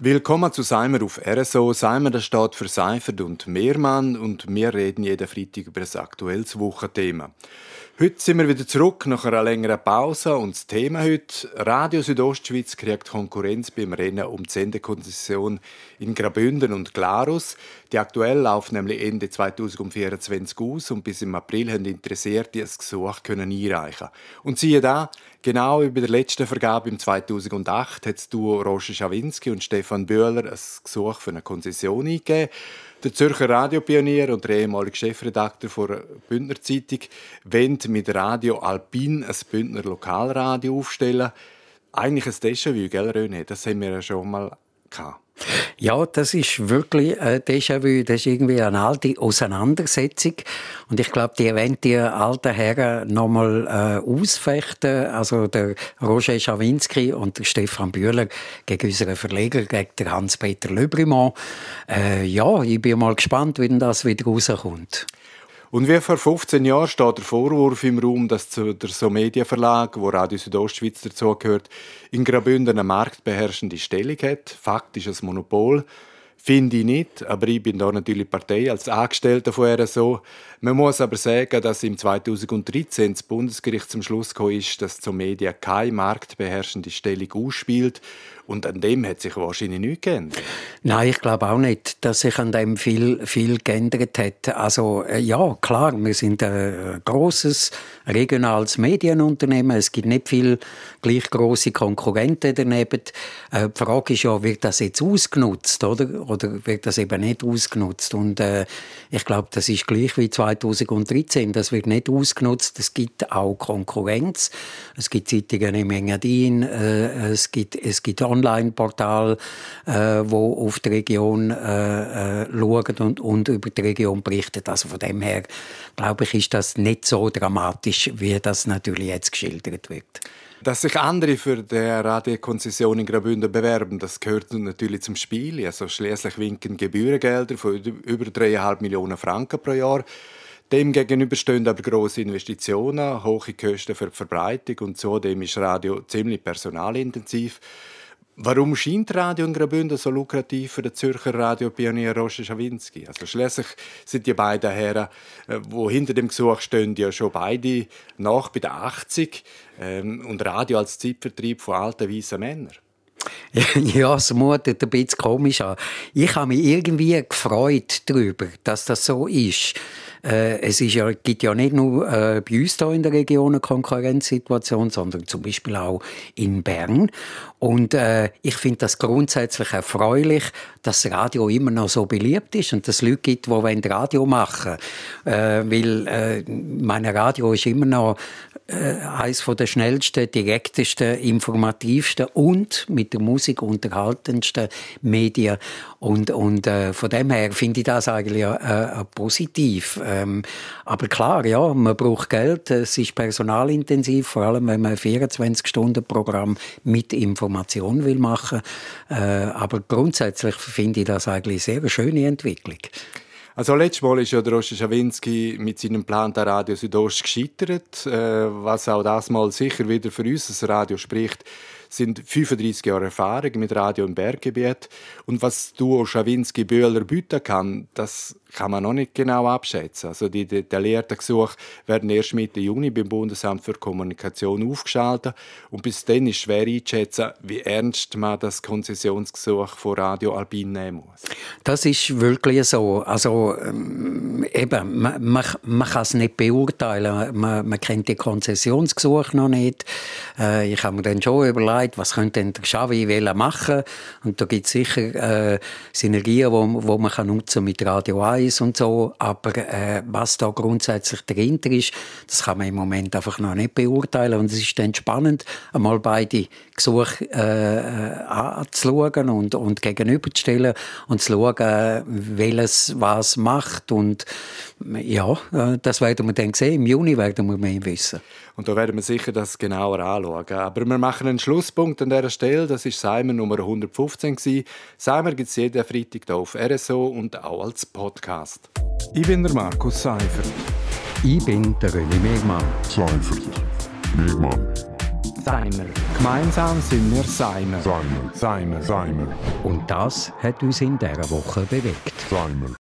Willkommen zu Seimer auf RSO. Seimer das steht für Seifert und Mehrmann und wir reden jeden Freitag über ein aktuelles Wochenthema. Heute sind wir wieder zurück nach einer längeren Pause und das Thema heute Radio Südostschweiz kriegt Konkurrenz beim Rennen um die Sendekonzession in Graubünden und Glarus. Die aktuell läuft nämlich Ende 2024 aus und bis im April haben Interessierte ein Gesuch können einreichen. Und siehe da, genau über der letzten Vergabe im 2008 hat das Duo Roger Schawinski und Stefan Böhler ein Gesuch für eine Konzession eingegeben. Der Zürcher Radiopionier und der ehemalige Chefredakteur der Bündner Zeitung wollen mit Radio Alpin ein Bündner Lokalradio aufstellen. Eigentlich ein Déjà-vu, gell, René? Das haben wir ja schon mal gehabt. Ja, das ist wirklich ein Déjà-vu. Das ist irgendwie eine alte Auseinandersetzung. Und ich glaube, die wollen die alten Herren nochmal äh, ausfechten. Also der Roger Schawinski und der Stefan Bühler gegen unseren Verleger, gegen Hans-Peter Löbrimont. Äh, ja, ich bin mal gespannt, wie das wieder rauskommt. Und wie vor 15 Jahren steht der Vorwurf im Raum, dass der So-Media Verlag, wo Radio Südostschweiz dazugehört, in Graubünden eine marktbeherrschende Stellung hat. Faktisch ein Monopol. Finde ich nicht, aber ich bin da natürlich Partei als Angestellter von RSO. Man muss aber sagen, dass im 2013 das Bundesgericht zum Schluss gekommen ist, dass die Media keine marktbeherrschende Stellung ausspielt und an dem hat sich wahrscheinlich nichts geändert. Nein, ich glaube auch nicht, dass sich an dem viel, viel geändert hat. Also, äh, ja, klar, wir sind ein grosses regionales Medienunternehmen. Es gibt nicht viel gleich grosse Konkurrenten daneben. Äh, die Frage ist ja, wird das jetzt ausgenutzt, oder? Oder wird das eben nicht ausgenutzt? Und, äh, ich glaube, das ist gleich wie 2013. Das wird nicht ausgenutzt. Es gibt auch Konkurrenz. Es gibt Zeitungen im Engadin. Äh, es gibt, es gibt Online-Portal, äh, wo auf die Region äh, äh, schaut und, und über die Region berichtet. Also von dem her, glaube ich, ist das nicht so dramatisch, wie das natürlich jetzt geschildert wird. Dass sich andere für die Radiokonzession in Graubünden bewerben, das gehört natürlich zum Spiel. Also schließlich winken Gebührengelder von über 3,5 Millionen Franken pro Jahr. Demgegenüber stehen aber grosse Investitionen, hohe Kosten für die Verbreitung und zudem ist Radio ziemlich personalintensiv. Warum scheint Radio in Graubünden so lukrativ für den Zürcher Radiopionier Roger Schawinski? Also schließlich sind die beiden Herren, äh, wo hinter dem Gesuch stehen, ja schon beide nach bei den 80 ähm, und Radio als Zeitvertrieb von alten weißen Männern. Ja, es mutet ein bisschen komisch an. Ich habe mich irgendwie gefreut darüber, dass das so ist. Äh, es ist ja, gibt ja nicht nur äh, bei uns hier in der Region eine Konkurrenzsituation, sondern zum Beispiel auch in Bern. Und äh, ich finde das grundsätzlich erfreulich, dass das Radio immer noch so beliebt ist und dass es Leute gibt, die Radio machen wollen. Äh, weil äh, mein Radio ist immer noch äh, eines der schnellsten, direktesten, informativsten und mit der Musik unterhaltendsten Medien. Und, und äh, von dem her finde ich das eigentlich äh, positiv. Ähm, aber klar, ja, man braucht Geld, es ist personalintensiv, vor allem wenn man ein 24-Stunden-Programm mit Information will machen. Äh, aber grundsätzlich finde ich das eigentlich eine sehr schöne Entwicklung. Also letztes Mal ist ja der Roger Schawinski mit seinem Plan der Radio Südost gescheitert, äh, was auch das mal sicher wieder für uns das Radio spricht sind 35 Jahre Erfahrung mit Radio im Berggebiet. Und was Duo Schawinski-Böhler bieten kann, das kann man noch nicht genau abschätzen. Also die detaillierten Gesuche werden erst Mitte Juni beim Bundesamt für Kommunikation aufgeschaltet und bis dann ist schwer einzuschätzen, wie ernst man das Konzessionsgesuch von Radio Alpin nehmen muss. Das ist wirklich so. Also ähm, eben, man, man, man kann es nicht beurteilen. Man, man kennt die Konzessionsgesuche noch nicht. Äh, ich habe mir dann schon überlegt, was könnte denn der Xavi machen und da gibt es sicher äh, Synergien, wo, wo man kann nutzen mit Radio 1 Details und so, aber äh, was da grundsätzlich dahinter ist, das kann man im Moment einfach noch nicht beurteilen. Und es ist dann spannend, einmal beide Gesuche äh anzuschauen und, und gegenüberzustellen und zu schauen, welches was macht und Ja, äh, das werden wir dann sehen. Im Juni werden wir mehr wissen. Und da werden wir sicher das genauer anschauen. Aber wir machen einen Schlusspunkt an dieser Stelle. Das ist Seimer Nummer 115. Seimer gibt es jeden Freitag hier auf RSO und auch als Podcast. Ich bin der Markus Seifert. Ich bin der René Megmann. Seifert. Megmann. Seimer. Gemeinsam sind wir Seimer. Seimer. Seimer. Seimer. Und das hat uns in dieser Woche bewegt. Seimer.